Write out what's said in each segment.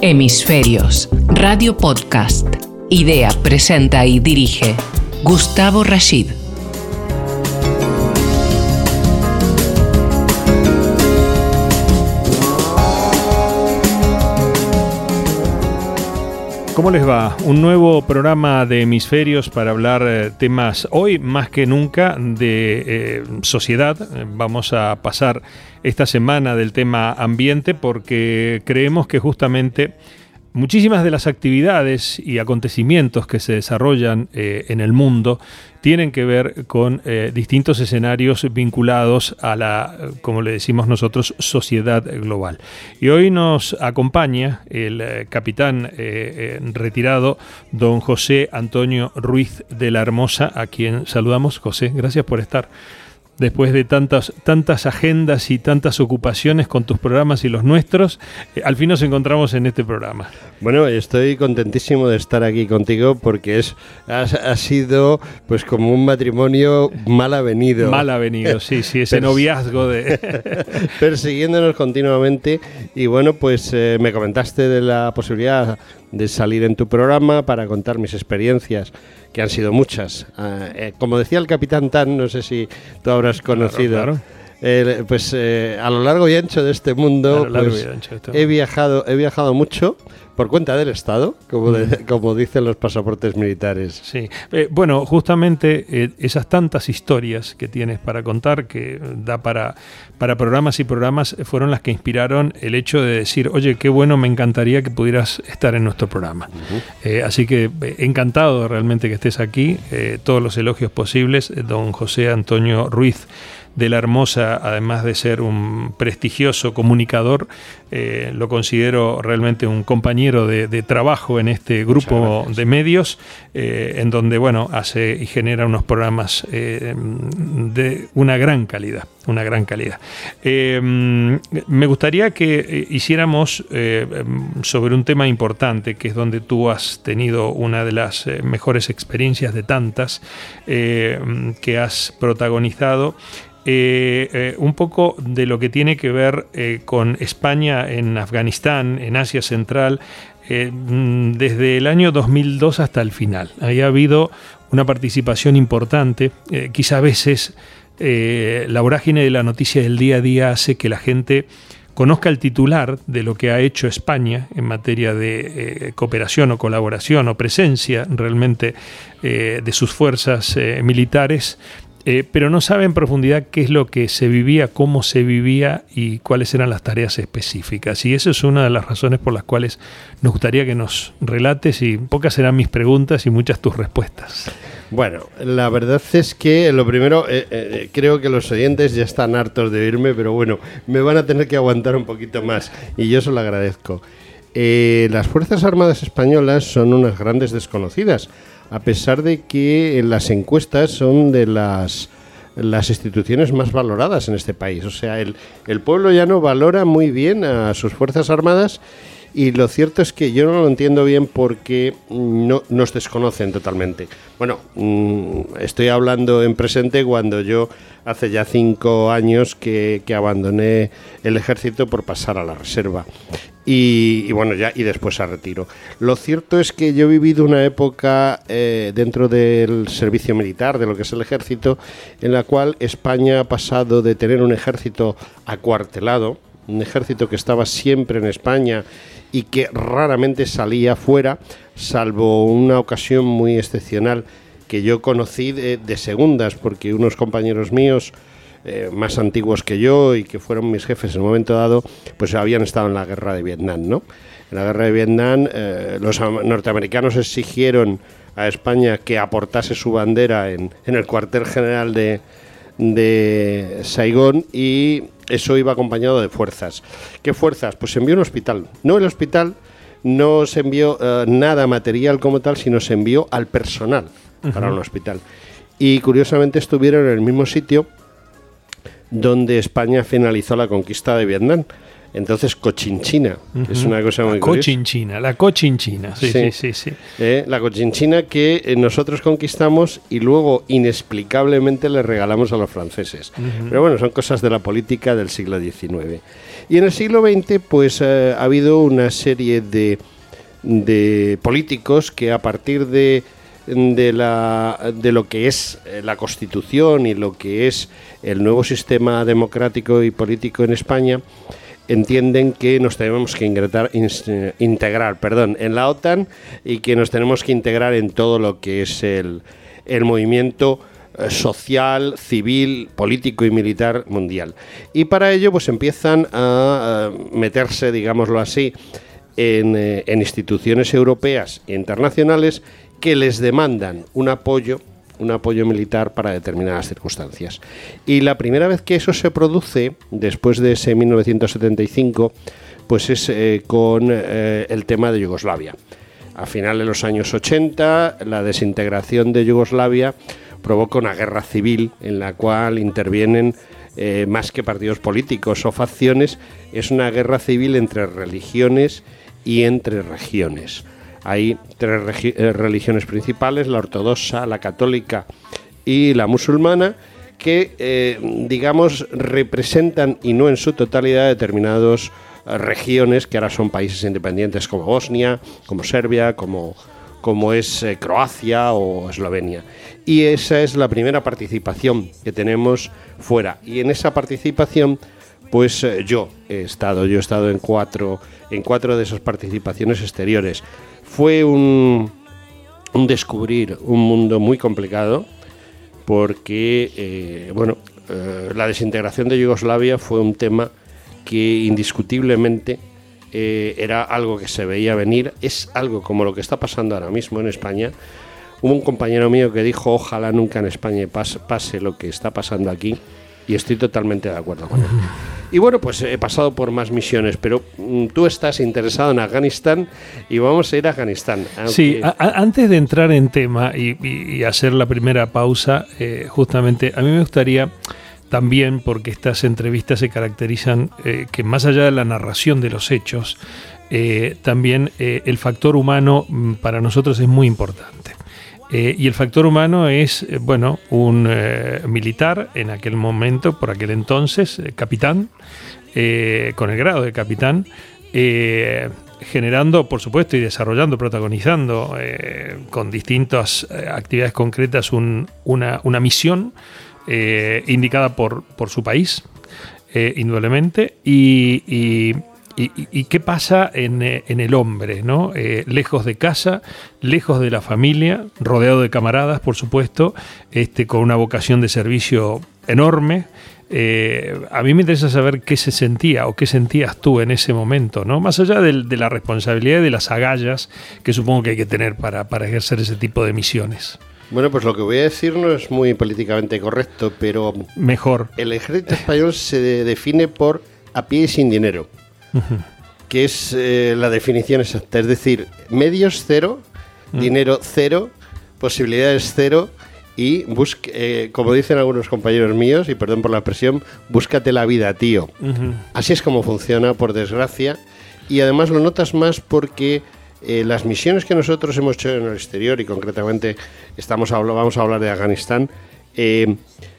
Hemisferios, Radio Podcast. Idea, presenta y dirige Gustavo Rashid. ¿Cómo les va? Un nuevo programa de hemisferios para hablar eh, temas hoy más que nunca de eh, sociedad. Vamos a pasar esta semana del tema ambiente porque creemos que justamente Muchísimas de las actividades y acontecimientos que se desarrollan eh, en el mundo tienen que ver con eh, distintos escenarios vinculados a la, como le decimos nosotros, sociedad global. Y hoy nos acompaña el eh, capitán retirado, don José Antonio Ruiz de la Hermosa, a quien saludamos. José, gracias por estar después de tantas, tantas agendas y tantas ocupaciones con tus programas y los nuestros, eh, al fin nos encontramos en este programa. Bueno, estoy contentísimo de estar aquí contigo porque es ha, sido pues como un matrimonio mal avenido. Mal avenido, sí, sí, ese noviazgo de... persiguiéndonos continuamente y bueno, pues eh, me comentaste de la posibilidad de salir en tu programa para contar mis experiencias que han sido muchas. Ah, eh, como decía el capitán Tan, no sé si tú habrás conocido. Pues eh, a lo largo y ancho de este mundo, pues, he viajado, he viajado mucho por cuenta del Estado, como, mm. como dicen los pasaportes militares. Sí, eh, bueno, justamente eh, esas tantas historias que tienes para contar, que da para, para programas y programas, fueron las que inspiraron el hecho de decir, oye, qué bueno, me encantaría que pudieras estar en nuestro programa. Eh, así que encantado realmente que estés aquí, todos los elogios posibles, don José Antonio Ruiz de la Hermosa, además de ser un prestigioso comunicador, eh, lo considero realmente un compañero de, trabajo en este grupo de medios, eh, en donde bueno hace y genera unos programas eh, de una gran calidad, una gran calidad. me gustaría que hiciéramos sobre un tema importante, que es donde tú has tenido una de las mejores experiencias de tantas que has protagonizado eh, eh, un poco de lo que tiene que ver eh, con España en Afganistán, en Asia Central, desde el año 2002 hasta el final. Ahí ha habido una participación importante, quizá a veces la vorágine de la noticia del día a día hace que la gente conozca el titular de lo que ha hecho España en materia de cooperación o colaboración o presencia realmente de sus fuerzas militares eh, pero no sabe en profundidad qué es lo que se vivía, cómo se vivía y cuáles eran las tareas específicas. Y eso es una de las razones por las cuales nos gustaría que nos relates y pocas serán mis preguntas y muchas tus respuestas. Bueno, la verdad es que lo primero, eh, eh, creo que los oyentes ya están hartos de oírme, pero bueno, me van a tener que aguantar un poquito más y yo se lo agradezco. las Fuerzas Armadas Españolas son unas grandes desconocidas a pesar de que las encuestas son de las las instituciones más valoradas en este país. O sea, el, el pueblo ya no valora muy bien a sus Fuerzas Armadas y lo cierto es que yo no lo entiendo bien porque no nos desconocen totalmente. Bueno, mm, estoy hablando en presente cuando yo hace ya cinco años que, abandoné el ejército por pasar a la reserva. Y, bueno, ya y después a retiro. Lo cierto es que yo he vivido una época eh, dentro del servicio militar, de lo que es el ejército, en la cual España ha pasado de tener un ejército acuartelado, un ejército que estaba siempre en España y que raramente salía fuera, salvo una ocasión muy excepcional que yo conocí de segundas, porque unos compañeros míos eh, más antiguos que yo y que fueron mis jefes en un momento dado, pues habían estado en la guerra de Vietnam, ¿no? En la guerra de Vietnam eh, los norteamericanos exigieron a España que aportase su bandera en, el cuartel general de, de Saigón y eso iba acompañado de fuerzas. ¿Qué fuerzas? Pues se envió un hospital. No el hospital, no se envió eh, nada material como tal, sino se envió al personal para un hospital. Y curiosamente estuvieron en el mismo sitio donde España finalizó la conquista de Vietnam. Entonces, Cochinchina, es una cosa muy la Cochinchina, la Cochinchina, sí, sí, sí. sí, eh, la Cochinchina que eh, nosotros conquistamos y luego inexplicablemente le regalamos a los franceses. Pero bueno, son cosas de la política del siglo XIX. Y en el siglo XX, pues eh, ha habido una serie de, de políticos que a partir de, de, la, de lo que es la Constitución y lo que es el nuevo sistema democrático y político en España, entienden que nos tenemos que integrar, integrar perdón, en la OTAN y que nos tenemos que integrar en todo lo que es el, el movimiento eh, social, civil, político y militar mundial. Y para ello pues empiezan a, meterse, digámoslo así, en, eh, en instituciones europeas e internacionales que les demandan un apoyo un apoyo militar para determinadas circunstancias. Y la primera vez que eso se produce, después de ese 1975, pues es eh, con eh, el tema de Yugoslavia. A finales de los años 80, la desintegración de Yugoslavia provoca una guerra civil en la cual intervienen eh, más que partidos políticos o facciones, es una guerra civil entre religiones y entre regiones. Hay tres eh, religiones principales, la ortodoxa, la católica y la musulmana, que, eh, digamos, representan, y no en su totalidad, determinadas eh, regiones que ahora son países independientes como Bosnia, como Serbia, como, como es Croacia o Eslovenia. Y esa es la primera participación que tenemos fuera. Y en esa participación, pues yo he estado, yo he estado en cuatro, en cuatro de esas participaciones exteriores fue un, descubrir un mundo muy complicado porque, eh, bueno, eh, la desintegración de Yugoslavia fue un tema que indiscutiblemente eh, era algo que se veía venir, es algo como lo que está pasando ahora mismo en España. Hubo un compañero mío que dijo, ojalá nunca en España pase lo que está pasando aquí, y estoy totalmente de acuerdo con él. Y bueno, pues he pasado por más misiones, pero mm, tú estás interesado en Afganistán y vamos a ir a Afganistán. Sí, antes de entrar en tema y, hacer la primera pausa, eh, justamente a mí me gustaría también, porque estas entrevistas se caracterizan eh, que más allá de la narración de los hechos, eh, también el factor humano mm, para nosotros es muy importante. Eh, y el factor humano es, eh, bueno, un eh, militar en aquel momento, por aquel entonces, capitán, con el grado de capitán, generando, por supuesto, y desarrollando, protagonizando con distintas actividades concretas una, misión indicada por, por su país, indudablemente, ¿Y, qué pasa en, eh, el hombre? ¿no? Eh, lejos de casa, lejos de la familia, rodeado de camaradas, por supuesto, este, con una vocación de servicio enorme. Eh, a mí me interesa saber qué se sentía o qué sentías tú en ese momento, ¿no? Más allá de, la responsabilidad y de las agallas que supongo que hay que tener para, para ejercer ese tipo de misiones. Bueno, pues lo que voy a decir no es muy políticamente correcto, pero... Mejor. El ejército español se define por a pie y sin dinero que es eh, la definición exacta. Es decir, medios cero, dinero cero, posibilidades cero y busque, eh, como dicen algunos compañeros míos, y perdón por la expresión, búscate la vida, tío. Así es como funciona, por desgracia. Y además lo notas más porque eh, las misiones que nosotros hemos hecho en el exterior, y concretamente estamos vamos a hablar de Afganistán,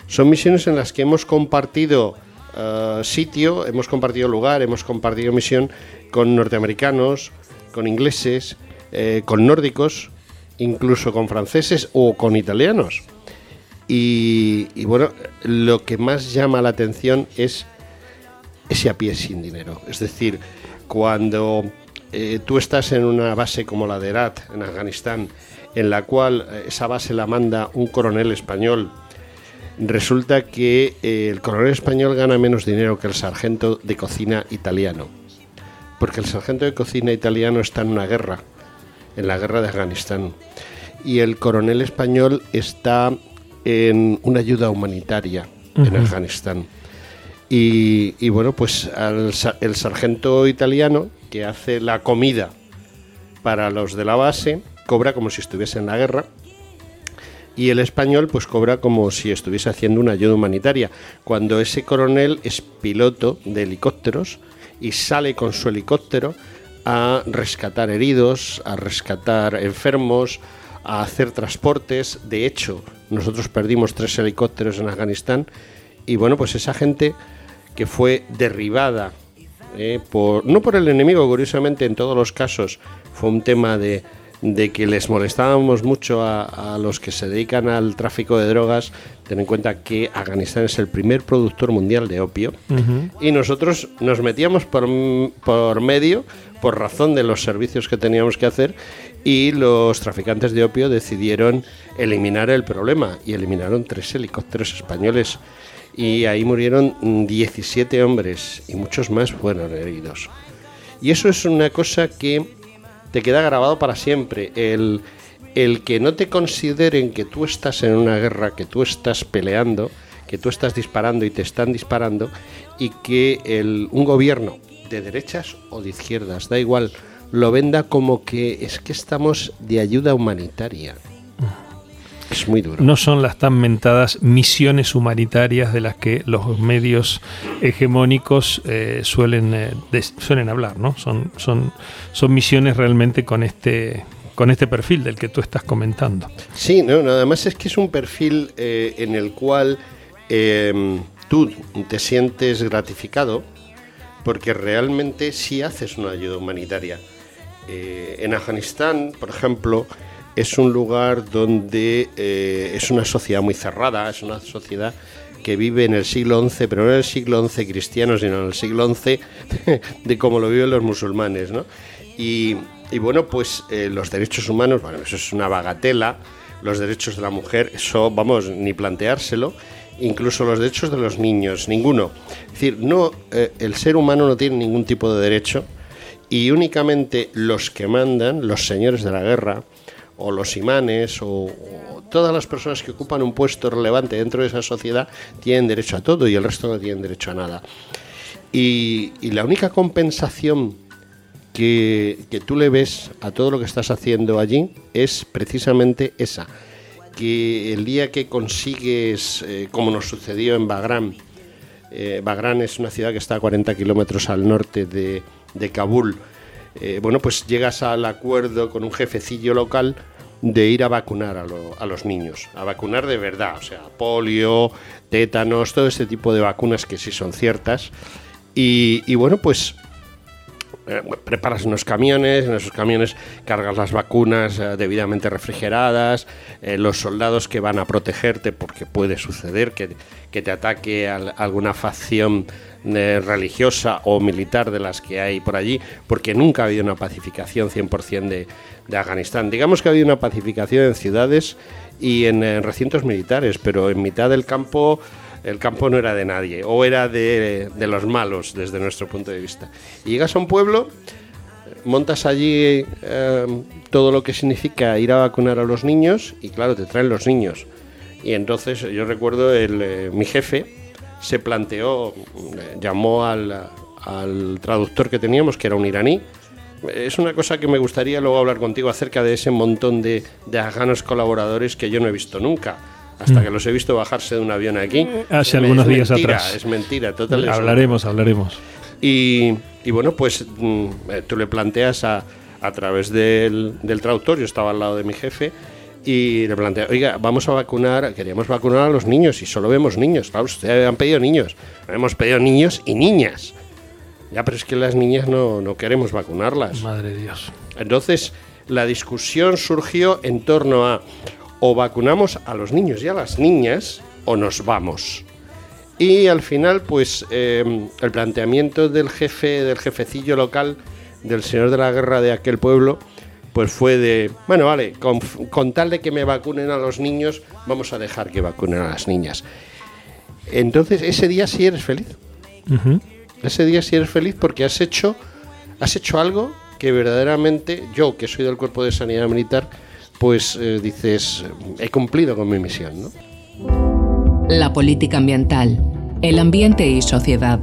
son misiones en las que hemos compartido eh, sitio, hemos compartido lugar, hemos compartido misión con norteamericanos, con ingleses, eh, con nórdicos, incluso con franceses o con italianos. Y, bueno, lo que más llama la atención es ese a pie sin dinero. Es decir, cuando eh, tú estás en una base como la de Herat, en Afganistán, en la cual esa base la manda un coronel español resulta que eh, el coronel español gana menos dinero que el sargento de cocina italiano. Porque el sargento de cocina italiano está en una guerra, en la guerra de Afganistán. Y el coronel español está en una ayuda humanitaria en Afganistán. Y, bueno, pues el sargento italiano que hace la comida para los de la base cobra como si estuviese en la guerra y el español pues cobra como si estuviese haciendo una ayuda humanitaria, cuando ese coronel es piloto de helicópteros y sale con su helicóptero a rescatar heridos, a rescatar enfermos, a hacer transportes. De hecho, nosotros perdimos tres helicópteros en Afganistán y bueno, pues esa gente que fue derribada eh, por, no por el enemigo, curiosamente en todos los casos fue un tema de, de que les molestábamos mucho a, los que se dedican al tráfico de drogas. Ten en cuenta que Afganistán es el primer productor mundial de opio y nosotros nos metíamos por, por medio por razón de los servicios que teníamos que hacer y los traficantes de opio decidieron eliminar el problema y eliminaron tres helicópteros españoles y ahí murieron 17 hombres y muchos más fueron heridos. Y eso es una cosa que te queda grabado para siempre. El, el que no te consideren que tú estás en una guerra, que tú estás peleando, que tú estás disparando y te están disparando, y que el, un gobierno de derechas o de izquierdas, da igual, lo venda como que es que estamos de ayuda humanitaria. Es muy duro. No son las tan mentadas misiones humanitarias de las que los medios hegemónicos eh, suelen, eh, suelen hablar, ¿no? Son, son, son misiones realmente con este, con este perfil del que tú estás comentando. Sí, no, nada más es que es un perfil eh, en el cual tú te sientes gratificado porque realmente sí haces una ayuda humanitaria. en Afganistán, por ejemplo, es un lugar donde eh, es una sociedad muy cerrada, es una sociedad que vive en el siglo XI, pero no en el siglo XI cristiano, sino en el siglo XI de cómo lo viven los musulmanes. ¿no? Y, bueno, pues eh, los derechos humanos, bueno, eso es una bagatela, los derechos de la mujer, eso vamos, ni planteárselo, incluso los derechos de los niños, ninguno. Es decir, no, eh, el ser humano no tiene ningún tipo de derecho y únicamente los que mandan, los señores de la guerra, o los imanes o, todas las personas que ocupan un puesto relevante dentro de esa sociedad tienen derecho a todo y el resto no tienen derecho a nada. Y, la única compensación que, tú le ves a todo lo que estás haciendo allí es precisamente esa, que el día que consigues, eh, como nos sucedió en Bagram, eh, Bagram es una ciudad que está a 40 kilómetros al norte de, de Kabul, eh, bueno, pues llegas al acuerdo con un jefecillo local de ir a vacunar a, los niños, a vacunar de verdad, o sea, polio, tétanos, todo este tipo de vacunas que sí son ciertas. Y, bueno, pues eh, preparas unos camiones, en esos camiones cargas las vacunas eh, debidamente refrigeradas, los soldados que van a protegerte porque puede suceder que, te ataque alguna facción religiosa o militar de las que hay por allí, porque nunca ha habido una pacificación 100% de, de Afganistán. Digamos que ha habido una pacificación en ciudades y en, recintos militares, pero en mitad del campo el campo no era de nadie, o era de, los malos desde nuestro punto de vista. Llegas a un pueblo, montas allí eh, todo lo que significa ir a vacunar a los niños, y claro, te traen los niños. Y entonces yo recuerdo el, eh, mi jefe, se planteó, llamó al, traductor que teníamos, que era un iraní. Es una cosa que me gustaría luego hablar contigo acerca de ese montón de, de afganos colaboradores que yo no he visto nunca hasta mm. que los he visto bajarse de un avión aquí. Hace algunos días atrás. Es mentira, total. Hablaremos, hablaremos. Y, bueno, pues mm, eh, tú le planteas a, a través del, del traductor, yo estaba al lado de mi jefe, y le plantea, oiga, vamos a vacunar, queríamos vacunar a los niños y solo vemos niños. Claro, ustedes han pedido niños, hemos pedido niños y niñas. Ya, pero es que las niñas no, no queremos vacunarlas. Madre de Dios. Entonces, la discusión surgió en torno a o vacunamos a los niños y a las niñas o nos vamos. Y al final, pues eh, el planteamiento del jefe, del jefecillo local, del señor de la guerra de aquel pueblo, pues fue de, bueno, vale, con, tal de que me vacunen a los niños, vamos a dejar que vacunen a las niñas. Entonces, ese día sí eres feliz. Ese día sí eres feliz porque has hecho, has hecho algo que verdaderamente yo, que soy del cuerpo de sanidad militar, pues eh, dices, he cumplido con mi misión. ¿no? La política ambiental, el ambiente y sociedad,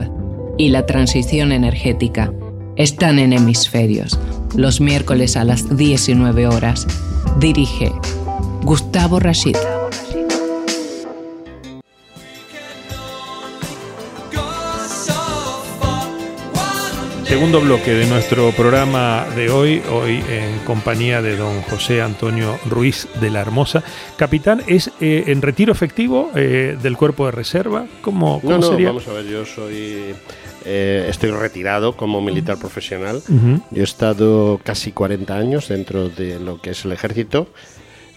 y la transición energética están en hemisferios los miércoles a las 19 horas. Dirige Gustavo Rashid. Segundo bloque de nuestro programa de hoy, hoy en compañía de don José Antonio Ruiz de la Hermosa. Capitán, ¿es eh, en retiro efectivo eh, del cuerpo de reserva? ¿Cómo, cómo no, no, sería? vamos a ver, yo soy... eh, estoy retirado como militar profesional. Yo he estado casi 40 años dentro de lo que es el ejército.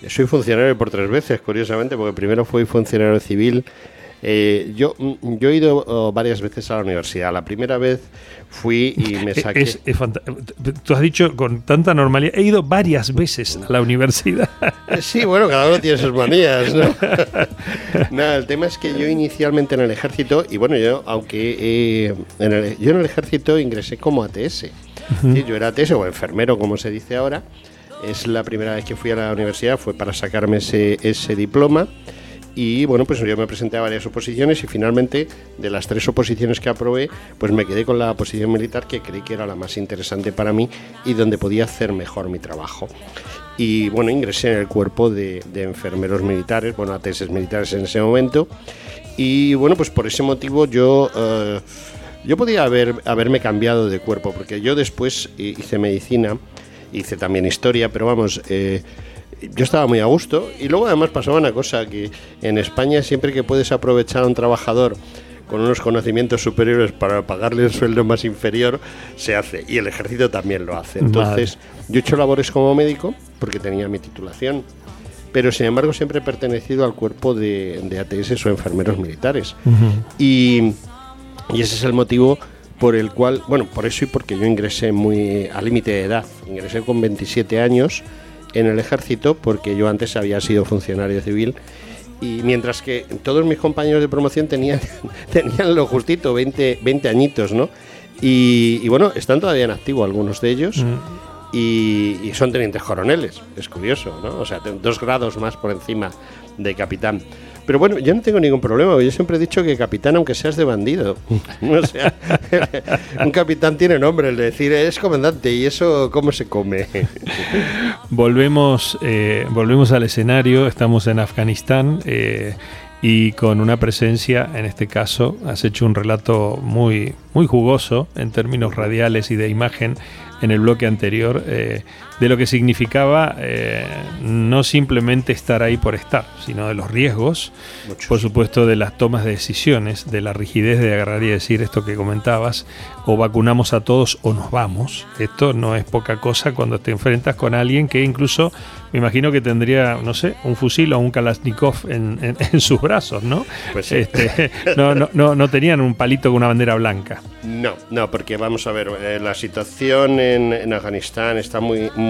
Soy funcionario por tres veces, curiosamente, porque primero fui funcionario civil. Eh, yo, mm, yo he ido oh, varias veces a la universidad. La primera vez fui y me saqué... es- es Tú has dicho con tanta normalidad, he ido varias veces a la universidad. Eh, Sí, bueno, cada uno tiene sus manías, ¿no? Nada, el tema es que yo inicialmente en el ejército, y bueno, yo, aunque eh, en el, yo en el ejército ingresé como ATS. Sí, yo era ATS o enfermero, como se dice ahora. Es la primera vez que fui a la universidad, fue para sacarme ese, ese diploma. Y bueno, pues yo me presenté a varias oposiciones y finalmente de las tres oposiciones que aprobé, pues me quedé con la oposición militar que creí que era la más interesante para mí y donde podía hacer mejor mi trabajo. Y bueno, ingresé en el cuerpo de, de enfermeros militares, bueno, ATS militares en ese momento. Y bueno, pues por ese motivo yo, eh, yo podía haber, haberme cambiado de cuerpo, porque yo después hi- hice medicina, hice también historia, pero vamos, eh, yo estaba muy a gusto. Y luego además pasaba una cosa, que en España siempre que puedes aprovechar a un trabajador con unos conocimientos superiores para pagarle un sueldo más inferior, se hace. Y el ejército también lo hace. Entonces, yo he hecho labores como médico, porque tenía mi titulación, pero sin embargo siempre he pertenecido al cuerpo de, de ATS o enfermeros militares. y, y ese es el motivo por el cual, bueno, por eso y porque yo ingresé muy al límite de edad. Ingresé con 27 años en el ejército porque yo antes había sido funcionario civil y mientras que todos mis compañeros de promoción tenían, tenían lo justito, 20, 20 añitos, ¿no? Y, y bueno, están todavía en activo algunos de ellos y, y son tenientes coroneles, es curioso, ¿no? O sea, dos grados más por encima de capitán. Pero bueno, yo no tengo ningún problema, yo siempre he dicho que capitán, aunque seas de bandido, o sea, un capitán tiene nombre, de decir es comandante y eso, ¿cómo se come? Volvemos, eh, volvemos al escenario, estamos en Afganistán eh, y con una presencia, en este caso, has hecho un relato muy, muy jugoso en términos radiales y de imagen en el bloque anterior eh, de lo que significaba eh, no simplemente estar ahí por estar, sino de los riesgos, Muchos. por supuesto de las tomas de decisiones, de la rigidez de agarrar y decir esto que comentabas, o vacunamos a todos o nos vamos. Esto no es poca cosa cuando te enfrentas con alguien que incluso me imagino que tendría, no sé, un fusil o un Kalashnikov en, en- en sus brazos, ¿no? Pues sí. Este, no, no, no, no tenían un palito con una bandera blanca. No, no, porque vamos a ver, eh, la situación en, en Afganistán está muy, muy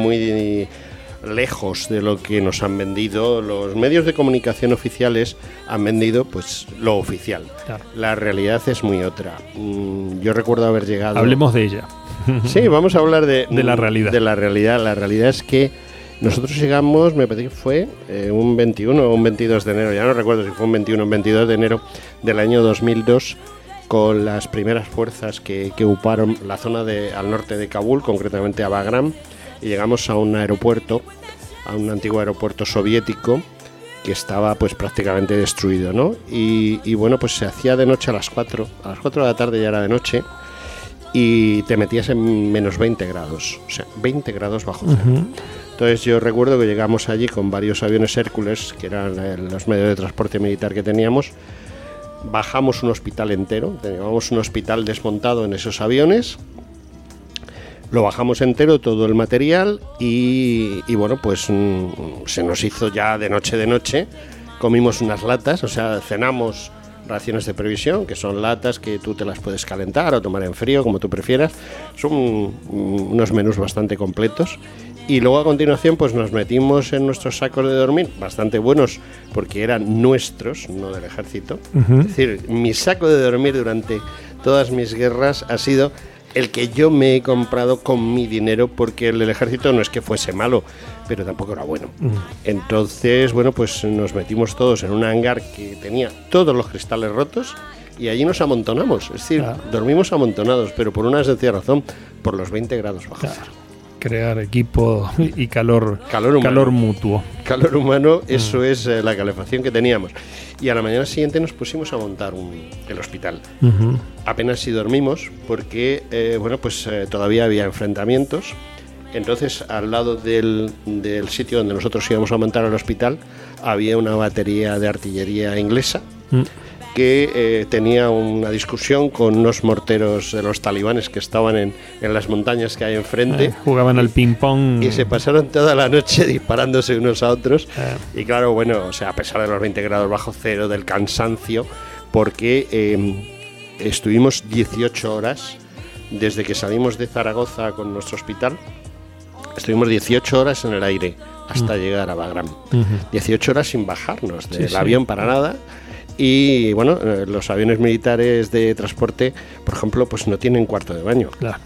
lejos de lo que nos han vendido. Los medios de comunicación oficiales han vendido pues lo oficial. Claro. La realidad es muy otra. Mm, Yo recuerdo haber llegado... Hablemos de ella. Sí, vamos a hablar de, De la realidad. De la realidad. La realidad es que nosotros llegamos, me parece que fue eh, un 21 o un 22 de enero, ya no recuerdo si fue un 21 o un 22 de enero del año 2002 con las primeras fuerzas que, que ocuparon la zona de, al norte de Kabul, concretamente a Bagram, y llegamos a un aeropuerto, a un antiguo aeropuerto soviético que estaba pues prácticamente destruido, ¿no? Y, y bueno, pues se hacía de noche a las 4, a las 4 de la tarde ya era de noche, y te metías en menos 20 grados, o sea, 20 grados bajo cero. Entonces yo recuerdo que llegamos allí con varios aviones Hércules, que eran los medios de transporte militar que teníamos, bajamos un hospital entero, teníamos un hospital desmontado en esos aviones, lo bajamos entero, todo el material, y, y bueno, pues mm, se nos hizo ya de noche de noche, comimos unas latas, o sea, cenamos raciones de previsión, que son latas que tú te las puedes calentar o tomar en frío, como tú prefieras. Son mm, unos menús bastante completos. Y luego a continuación pues nos metimos en nuestros sacos de dormir, bastante buenos porque eran nuestros, no del ejército. Es decir, mi saco de dormir durante todas mis guerras ha sido el que yo me he comprado con mi dinero porque el del ejército no es que fuese malo, pero tampoco era bueno. Entonces, bueno, pues nos metimos todos en un hangar que tenía todos los cristales rotos y allí nos amontonamos. Es decir, Claro. dormimos amontonados, pero por una sencilla razón, por los 20 grados bajo. Crear equipo y calor, Calor humano. mutuo. Calor humano, eso es eh, la calefacción que teníamos. Y a la mañana siguiente nos pusimos a montar un- el hospital. Ujú. Apenas si dormimos porque, eh, bueno, pues eh, todavía había enfrentamientos. Entonces, al lado del, del sitio donde nosotros íbamos a montar el hospital, había una batería de artillería inglesa Mm. Que eh, tenía una discusión con unos morteros de los talibanes que estaban en, en las montañas que hay enfrente. Eh, jugaban al ping-pong. Y se pasaron toda la noche disparándose unos a otros. Eh. Y claro, bueno, o sea, a pesar de los 20 grados bajo cero, del cansancio, porque eh, estuvimos 18 horas desde que salimos de Zaragoza con nuestro hospital. Estuvimos 18 horas en el aire hasta llegar a Bagram. 18 horas sin bajarnos del sí. avión para nada. Y bueno, eh, los aviones militares de transporte, por ejemplo, pues no tienen cuarto de baño. Claro.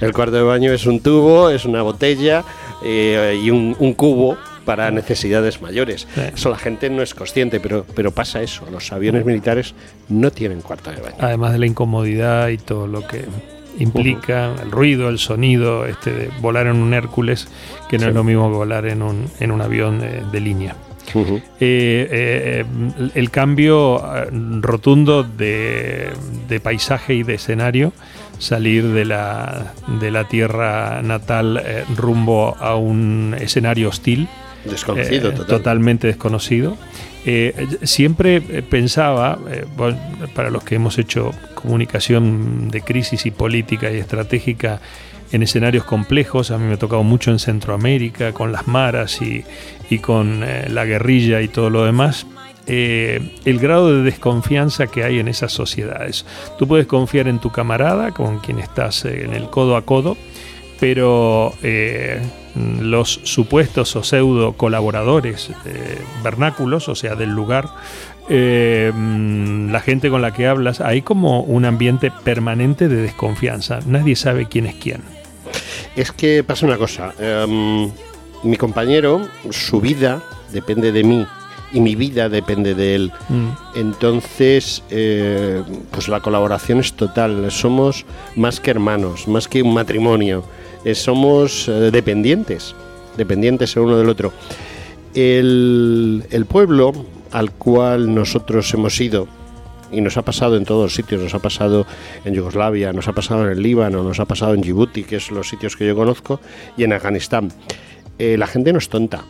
El cuarto de baño es un tubo, es una botella eh, y un, un cubo para necesidades mayores. Sí. Eso la gente no es consciente, pero, pero pasa eso. Los aviones militares no tienen cuarto de baño. Además de la incomodidad y todo lo que implica, el ruido, el sonido, este de volar en un Hércules, que no Sí. es lo mismo que volar en un, en un avión de, de línea. Eh, eh, el cambio eh, rotundo de, de paisaje y de escenario, salir de la, de la tierra natal eh, rumbo a un escenario hostil, Desconocido, total. totalmente desconocido. Eh, siempre eh, pensaba, eh, bueno, para los que hemos hecho comunicación de crisis y política y estratégica en escenarios complejos, a mí me ha tocado mucho en Centroamérica, con las maras y, con eh, la guerrilla y todo lo demás, eh, el grado de desconfianza que hay en esas sociedades. Tú puedes confiar en tu camarada, con quien estás eh, en el codo a codo, pero eh, los supuestos o pseudo colaboradores eh, vernáculos, o sea, del lugar, eh, mm, la gente con la que hablas, hay como un ambiente permanente de desconfianza. Nadie sabe quién es quién. Es que pasa una cosa. em, mi compañero, su vida depende de mí y mi vida depende de él. Mm, Entonces, eh, pues la colaboración es total. Somos más que hermanos, más que un matrimonio. Eh, somos eh, dependientes, dependientes el uno del otro. El, pueblo al cual nosotros hemos ido, y nos ha pasado en todos los sitios, nos ha pasado en Yugoslavia, nos ha pasado en el Líbano, nos ha pasado en Djibouti, que es los sitios que yo conozco, y en Afganistán. Eh, la gente no es tonta.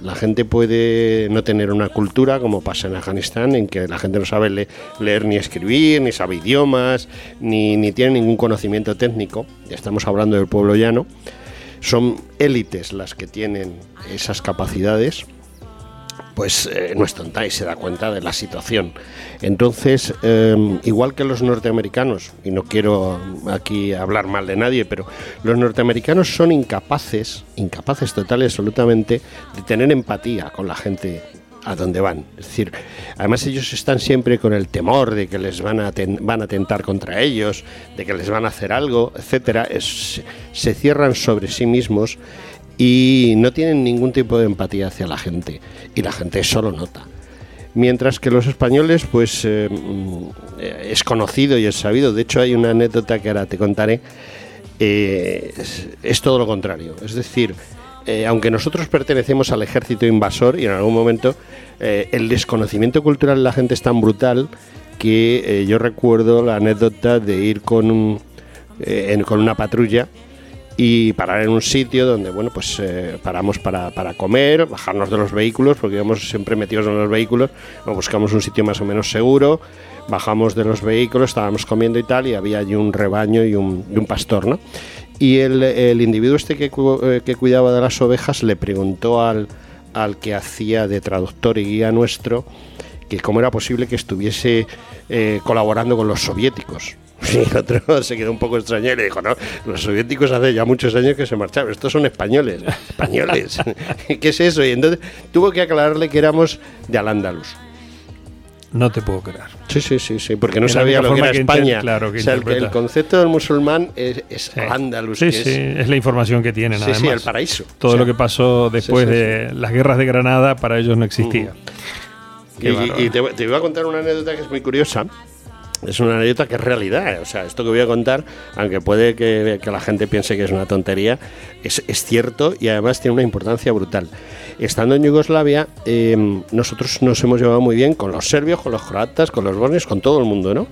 La gente puede no tener una cultura como pasa en Afganistán, en que la gente no sabe le- leer ni escribir, ni sabe idiomas, ni, ni tiene ningún conocimiento técnico. Estamos hablando del pueblo llano. Son élites las que tienen esas capacidades pues eh, no es tonta y se da cuenta de la situación. Entonces, eh, igual que los norteamericanos, y no quiero aquí hablar mal de nadie, pero los norteamericanos son incapaces, incapaces total y absolutamente, de tener empatía con la gente a donde van. Es decir, además ellos están siempre con el temor de que les van a, ten- atentar contra ellos, de que les van a hacer algo, etcétera. Se cierran sobre sí mismos y no tienen ningún tipo de empatía hacia la gente y la gente eso lo nota. Mientras que los españoles, pues eh, mm, es conocido y es sabido. De hecho, hay una anécdota que ahora te contaré. eh, es, todo lo contrario. Es decir, eh, aunque nosotros pertenecemos al ejército invasor y en algún momento el desconocimiento cultural de la gente es tan brutal que yo recuerdo la anécdota de ir con, un, con una patrulla y parar en un sitio donde, bueno, pues eh, paramos para, para comer, bajarnos de los vehículos, porque íbamos siempre metidos en los vehículos, buscamos un sitio más o menos seguro, bajamos de los vehículos, estábamos comiendo y tal, y había allí un rebaño y un, y un pastor, ¿no? Y el, el individuo este que, eh, que cuidaba de las ovejas le preguntó al, al que hacía de traductor y guía nuestro que cómo era posible que estuviese eh, colaborando con los soviéticos. Y el otro se quedó un poco extrañado y le dijo, no, los soviéticos hace ya muchos años que se marcharon, estos son españoles, españoles, ¿qué es eso? Y entonces tuvo que aclararle que éramos de Al-Ándalus. no te puedo creer. Sí, sí, sí, sí, porque no la sabía lo que era que España. claro, que o sea, el, concepto del musulmán es, es Sí. Sí, que sí, es, es la información que tienen. sí, además. sí, el paraíso. Todo O sea, lo que pasó después de las guerras de Granada para ellos no existía. Y, te, te iba a contar una anécdota que es muy curiosa. Es una anécdota que es realidad. O sea, esto que voy a contar, aunque puede que, la gente piense que es una tontería, es, cierto y además tiene una importancia brutal. Estando en Yugoslavia, em, nosotros nos hemos llevado muy bien con los serbios, con los croatas, con los bosnios, con todo el mundo, ¿no?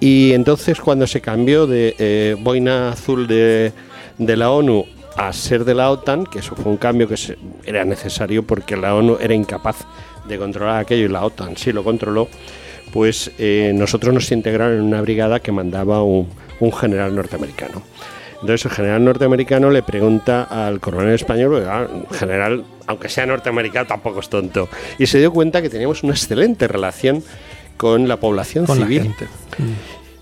Y entonces cuando se cambió de eh, boina azul de, de la ONU a ser de la OTAN, que eso fue un cambio que era necesario porque la ONU era incapaz de controlar aquello y la OTAN sí lo controló, pues eh, nosotros nos integraron en una brigada que mandaba un, general norteamericano. Entonces el general norteamericano le pregunta al coronel español, general, aunque sea norteamericano, tampoco es tonto. Y se dio cuenta que teníamos una excelente relación con la población civil.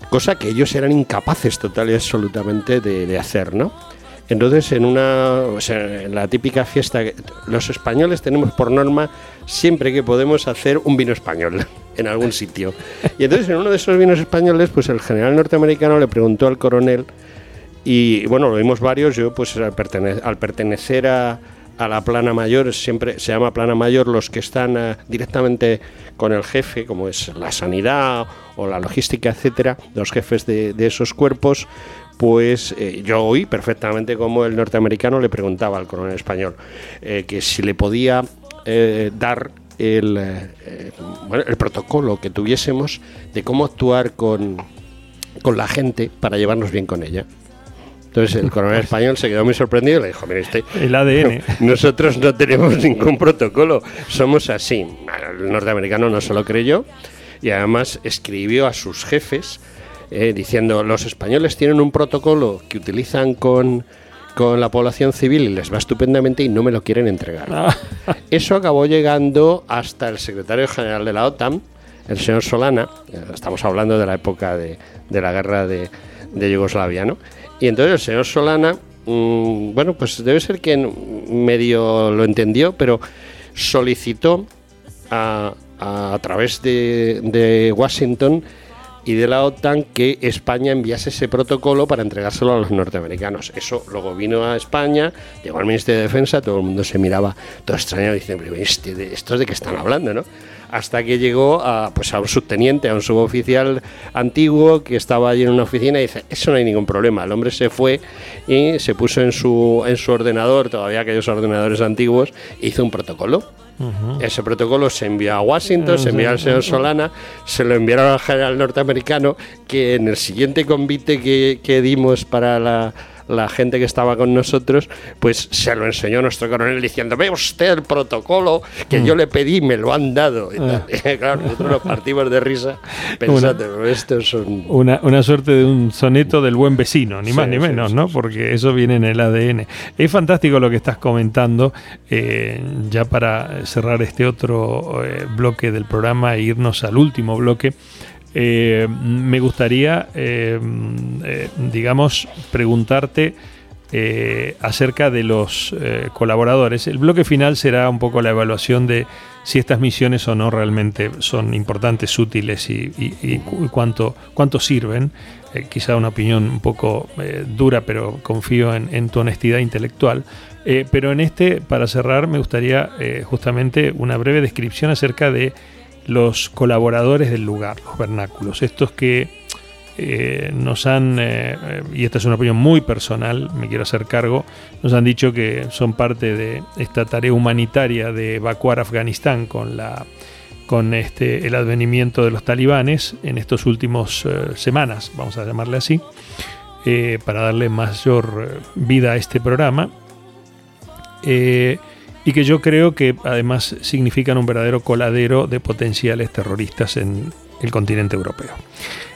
Cosa que ellos eran incapaces total y absolutamente de, de hacer, ¿no? Entonces, en una, en la típica fiesta, los españoles tenemos por norma siempre que podemos hacer un vino español en algún sitio. Y entonces, en uno de esos vinos españoles, pues el general norteamericano le preguntó al coronel, y bueno, lo vimos varios, yo pues al, pertenecer a, la plana mayor, siempre se llama plana mayor los que están eh, directamente con el jefe, como es la sanidad o la logística, etcétera, los jefes de esos cuerpos, pues eh, yo oí perfectamente como el norteamericano le preguntaba al coronel español eh, que si le podía eh, dar el, el protocolo que tuviésemos de cómo actuar con, con la gente para llevarnos bien con ella. Entonces el coronel español se quedó muy sorprendido y le dijo, mire usted, el ADN. Nosotros no tenemos ningún protocolo, somos así. El norteamericano no se lo creyó y además escribió a sus jefes eh, diciendo los españoles tienen un protocolo que utilizan con, con la población civil y les va estupendamente y no me lo quieren entregar. Ah. Eso acabó llegando hasta el secretario general de la OTAN, el señor Solana, eh, estamos hablando de la época de, de la guerra de, de, Yugoslavia, ¿no? Y entonces el señor Solana, mm, bueno, pues debe ser que medio lo entendió, pero solicitó a, a, a través de, de Washington y de la OTAN que España enviase ese protocolo para entregárselo a los norteamericanos. Eso luego vino a España, llegó al Ministerio de Defensa, todo el mundo se miraba todo extraño diciendo, este, ¿esto es de qué están hablando? ¿no? Hasta que llegó a, pues a un subteniente, a un suboficial antiguo que estaba allí en una oficina y dice, eso no hay ningún problema. El hombre se fue y se puso en su, en su ordenador, todavía aquellos ordenadores antiguos, e hizo un protocolo. Ese protocolo se envió a Washington, se envió al señor Solana, se lo enviaron al general norteamericano, que en el siguiente convite que dimos para la, la gente que estaba con nosotros, pues se lo enseñó nuestro coronel diciendo, ve usted el protocolo que yo mm. le pedí, me lo han dado. Ah. claro, nosotros nos partimos de risa pensando, esto es Una, una, suerte de un soneto del buen vecino, ni más ni menos, ¿no? Porque eso viene en el ADN. Es fantástico lo que estás comentando, eh, ya para cerrar este otro eh, bloque del programa e irnos al último bloque. Eh, me gustaría, eh, eh, digamos, preguntarte acerca de los colaboradores. El bloque final será un poco la evaluación de si estas misiones o no realmente son importantes, útiles y, cuánto, cuánto sirven. quizá una opinión un poco dura, pero confío en, tu honestidad intelectual. pero en este, para cerrar, me gustaría justamente una breve descripción acerca de los colaboradores del lugar, los vernáculos, estos que eh, nos han, eh, y esta es una opinión muy personal, me quiero hacer cargo, nos han dicho que son parte de esta tarea humanitaria de evacuar Afganistán con la con este el advenimiento de los talibanes en estos últimos eh, semanas, vamos a llamarle así, para darle mayor vida a este programa y que yo creo que además significan un verdadero coladero de potenciales terroristas en el continente europeo.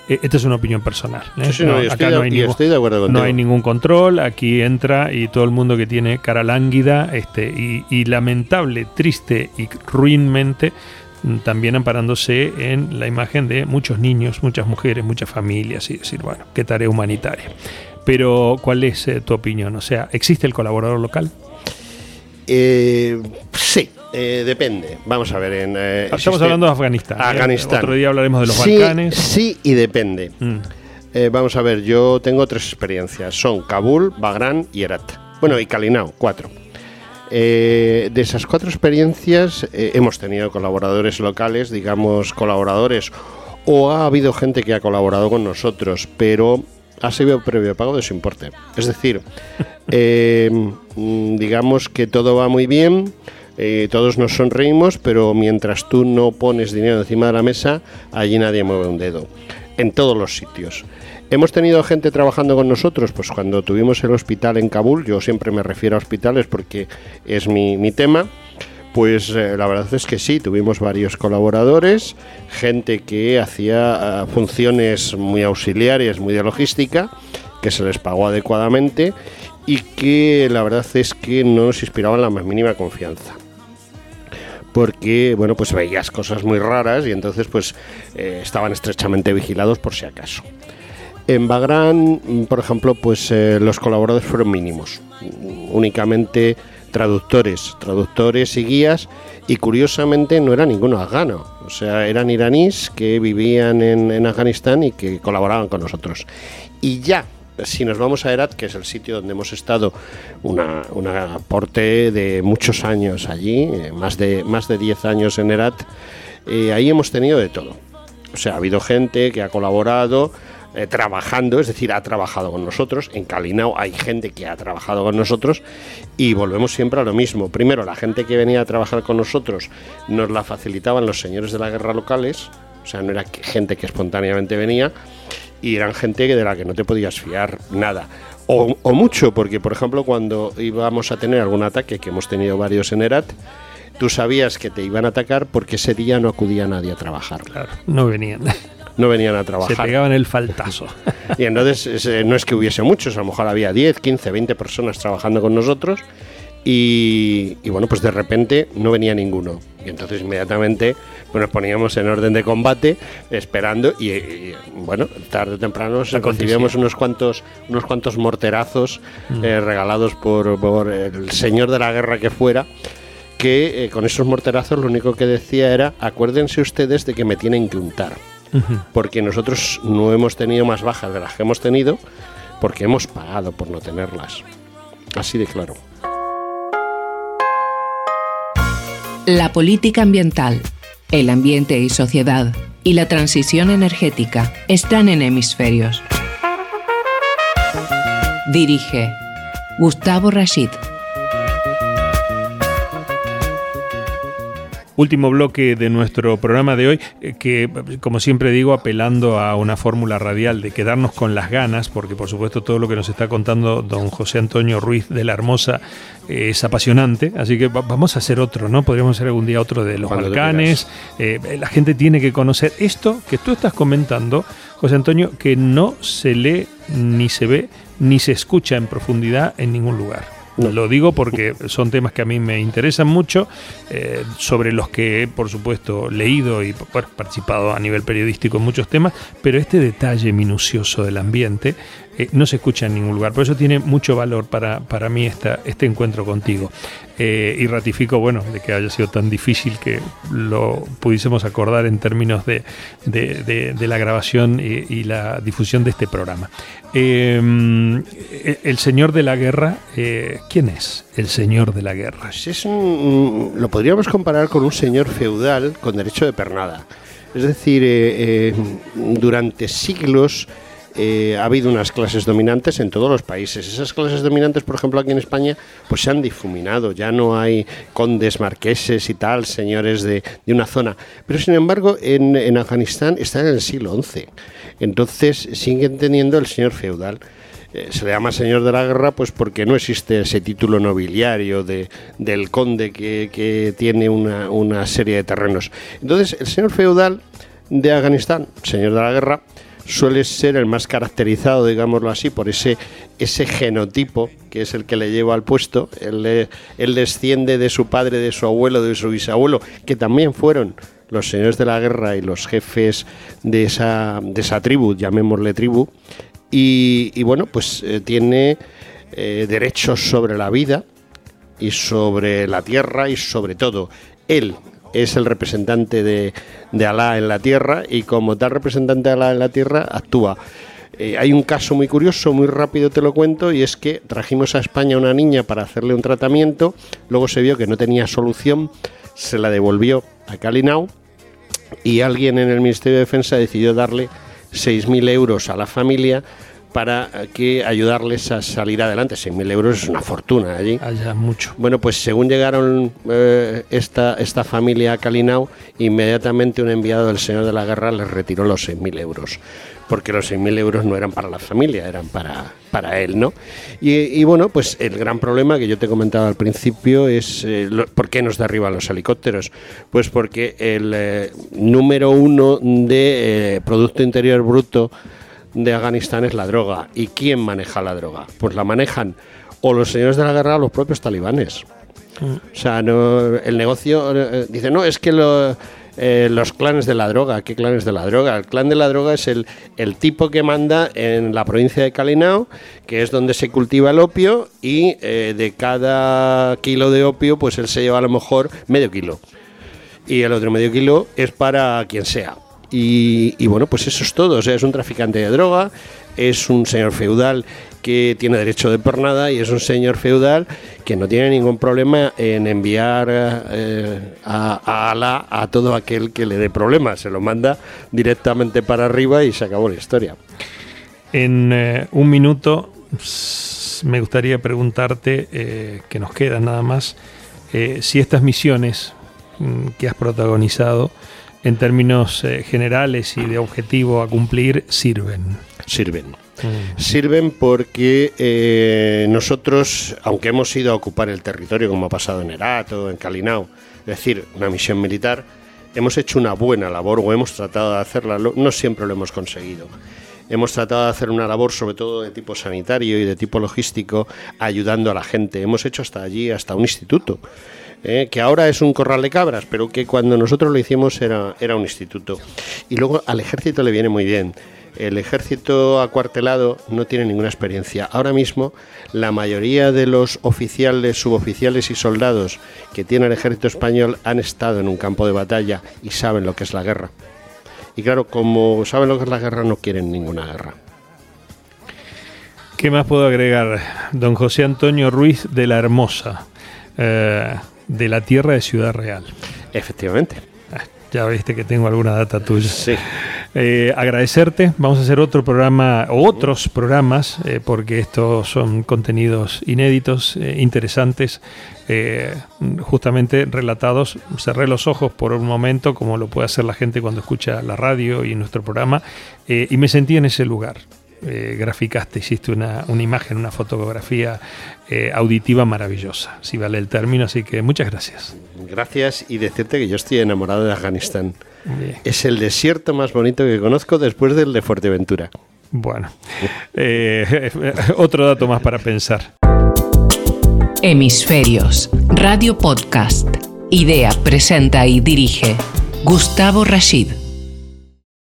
Eh, esta es una opinión personal. ¿eh? acá no hay, ningún, no hay ningún control, aquí entra y todo el mundo que tiene cara lánguida este, y, lamentable, triste y ruinmente mm, también amparándose en la imagen de muchos niños, muchas mujeres, muchas familias y decir, bueno, qué tarea humanitaria. Pero, ¿cuál es eh, tu opinión? O sea, ¿existe el colaborador local? Eh, sí, eh, depende. Vamos a ver. En, eh, Estamos hablando de Afganistán. Afganistán. Otro día hablaremos de los Balcanes. Sí, y depende. Mm. vamos a ver, yo tengo tres experiencias. Son Kabul, Bagrán y Herat. Bueno, y Kalinao, cuatro. de esas cuatro experiencias hemos tenido colaboradores locales, digamos colaboradores o ha habido gente que ha colaborado con nosotros, pero ha sido previo pago de su importe. Es decir, eh, mm, digamos que todo va muy bien, eh, todos nos sonreímos, pero mientras tú no pones dinero encima de la mesa, allí nadie mueve un dedo. En todos los sitios. Hemos tenido gente trabajando con nosotros, pues cuando tuvimos el hospital en Kabul, yo siempre me refiero a hospitales porque es mi, mi tema, pues eh, la verdad es que sí, tuvimos varios colaboradores, gente que hacía ah, funciones muy auxiliares, muy de logística, que se les pagó adecuadamente y que la verdad es que no nos inspiraban la más mínima confianza porque bueno pues veías cosas muy raras y entonces pues eh, estaban estrechamente vigilados por si acaso. En Bagrán, por ejemplo, pues eh, los colaboradores fueron mínimos, únicamente traductores, traductores y guías, y curiosamente no era ninguno afgano, o sea, eran iraníes que vivían en, Afganistán y que colaboraban con nosotros. Y ya, si nos vamos a Herat, que es el sitio donde hemos estado un aporte de muchos años allí, eh, más de, más de 10 años en Herat, eh, ahí hemos tenido de todo. O sea, ha habido gente que ha colaborado, eh, trabajando, es decir, ha trabajado con nosotros. En Calinao hay gente que ha trabajado con nosotros y volvemos siempre a lo mismo. Primero, la gente que venía a trabajar con nosotros nos la facilitaban los señores de la guerra locales, o sea, no era gente que espontáneamente venía, y eran gente de la que no te podías fiar nada. O, mucho, porque por ejemplo cuando íbamos a tener algún ataque, que hemos tenido varios en Erat, tú sabías que te iban a atacar porque ese día no acudía nadie a trabajar. Claro, no venían no venían a trabajar. Se pegaban el faltazo. Y entonces no es que hubiese muchos, a lo mejor había 10, 15, 20 personas trabajando con nosotros y, bueno, pues de repente no venía ninguno. Y entonces inmediatamente pues nos poníamos en orden de combate esperando y, bueno, tarde o temprano recibíamos unos cuantos, unos cuantos morterazos mm. eh, regalados por, por, el señor de la guerra que fuera que eh, con esos morterazos lo único que decía era acuérdense ustedes de que me tienen que untar porque nosotros no hemos tenido más bajas de las que hemos tenido porque hemos pagado por no tenerlas. Así de claro. La política ambiental, el ambiente y sociedad y la transición energética están en hemisferios. Dirige Gustavo Rashid. Último bloque de nuestro programa de hoy, eh, que como siempre digo, apelando a una fórmula radial de quedarnos con las ganas, porque por supuesto todo lo que nos está contando don José Antonio Ruiz de la Hermosa eh, es apasionante, así que vamos a hacer otro, ¿no? Podríamos hacer algún día otro de los Balcanes. Eh, la gente tiene que conocer esto que tú estás comentando, José Antonio, que no se lee, ni se ve, ni se escucha en profundidad en ningún lugar. Lo digo porque son temas que a mí me interesan mucho, eh, sobre los que he, por supuesto, leído y participado a nivel periodístico en muchos temas, pero este detalle minucioso del ambiente eh, no se escucha en ningún lugar. Por eso tiene mucho valor para, para mí esta, este encuentro contigo. Eh, y ratifico, bueno, de que haya sido tan difícil que lo pudiésemos acordar en términos de, de, la grabación y, la difusión de este programa. Em, e, el señor de la guerra, eh, ¿quién es el señor de la guerra? Pues es lo podríamos comparar con un señor feudal con derecho de pernada. Es decir, durante siglos eh, ha habido unas clases dominantes en todos los países. Esas clases dominantes, por ejemplo, aquí en España, pues se han difuminado. Ya no hay condes, marqueses y tal, señores de, una zona. Pero sin embargo, en, Afganistán está en el siglo XI. Entonces siguen teniendo el señor feudal eh, se le llama señor de la guerra pues porque no existe ese título nobiliario de, del conde que, que tiene una, una, serie de terrenos. Entonces el señor feudal de Afganistán, señor de la guerra, suele ser el más caracterizado, digámoslo así, por ese, ese genotipo que es el que le lleva al puesto. Él, él desciende de su padre, de su abuelo, de su bisabuelo, que también fueron los señores de la guerra y los jefes de esa, de esa tribu, llamémosle tribu, y, bueno, pues eh, tiene eh, derechos sobre la vida y sobre la tierra y sobre todo. Él es el representante de, de Alá en la tierra y como tal representante de Alá en la tierra actúa. Eh, hay un caso muy curioso, muy rápido te lo cuento, y es que trajimos a España una niña para hacerle un tratamiento, luego se vio que no tenía solución, se la devolvió a Calinau y alguien en el Ministerio de Defensa decidió darle 6.000 euros a la familia para que ayudarles a salir adelante. 6.000 euros es una fortuna allí. Allá mucho. Bueno, pues según llegaron eh, esta, esta familia a Calinao, inmediatamente un enviado del Señor de la Guerra les retiró los 6.000 euros porque los 6.000 euros no eran para la familia, eran para, para él, ¿no? Y, bueno, pues el gran problema que yo te comentaba al principio es eh, por qué nos derriban los helicópteros. Pues porque el eh, número uno de Producto Interior Bruto de Afganistán es la droga. ¿Y quién maneja la droga? Pues la manejan o los señores de la guerra o los propios talibanes. O sea, no, el negocio eh, dice, no, es que eh, los clanes de la droga, ¿qué clanes de la droga? El clan de la droga es el, tipo que manda en la provincia de Calinao, que es donde se cultiva el opio, y eh, de cada kilo de opio, pues él se lleva a lo mejor medio kilo. Y el otro medio kilo es para quien sea. Y, bueno, pues eso es todo. O sea, es un traficante de droga, es un señor feudal que tiene derecho de pernada y es un señor feudal que no tiene ningún problema en enviar eh, a, Alá a todo aquel que le dé problemas. Se lo manda directamente para arriba y se acabó la historia. En eh, un minuto me gustaría preguntarte, eh, que nos quedan nada más, si estas misiones mm, que has protagonizado en términos eh, generales y de objetivo a cumplir, sirven? Sirven. Mm. Sirven porque eh, nosotros, aunque hemos ido a ocupar el territorio, como ha pasado en Herat o en Calinao, es decir, una misión militar, hemos hecho una buena labor o hemos tratado de hacerla, no siempre lo hemos conseguido. Hemos tratado de hacer una labor sobre todo de tipo sanitario y de tipo logístico, ayudando a la gente. Hemos hecho hasta allí, hasta un instituto. ¿Eh? que ahora es un corral de cabras, pero que cuando nosotros lo hicimos era, era un instituto. Y luego al ejército le viene muy bien. El ejército acuartelado no tiene ninguna experiencia. Ahora mismo la mayoría de los oficiales, suboficiales y soldados que tiene el ejército español han estado en un campo de batalla y saben lo que es la guerra. Y claro, como saben lo que es la guerra, no quieren ninguna guerra. ¿Qué más puedo agregar? Don José Antonio Ruiz de la Hermosa. Eh, de la tierra de Ciudad Real. Efectivamente. Ah, ya viste que tengo alguna data tuya. Sí. Eh, agradecerte. Vamos a hacer otro programa, o otros programas, eh, porque estos son contenidos inéditos, eh, interesantes, justamente relatados. Cerré los ojos por un momento, como lo puede hacer la gente cuando escucha la radio y nuestro programa, y me sentí en ese lugar. Eh, graficaste, hiciste una, imagen, una fotografía eh, auditiva maravillosa, si vale el término, así que muchas gracias. Gracias y decirte que yo estoy enamorado de Afganistán. Es el desierto más bonito que conozco después del de Fuerteventura. Bueno, eh, otro dato más para pensar. Hemisferios, Radio Podcast. Idea, presenta y dirige Gustavo Rashid.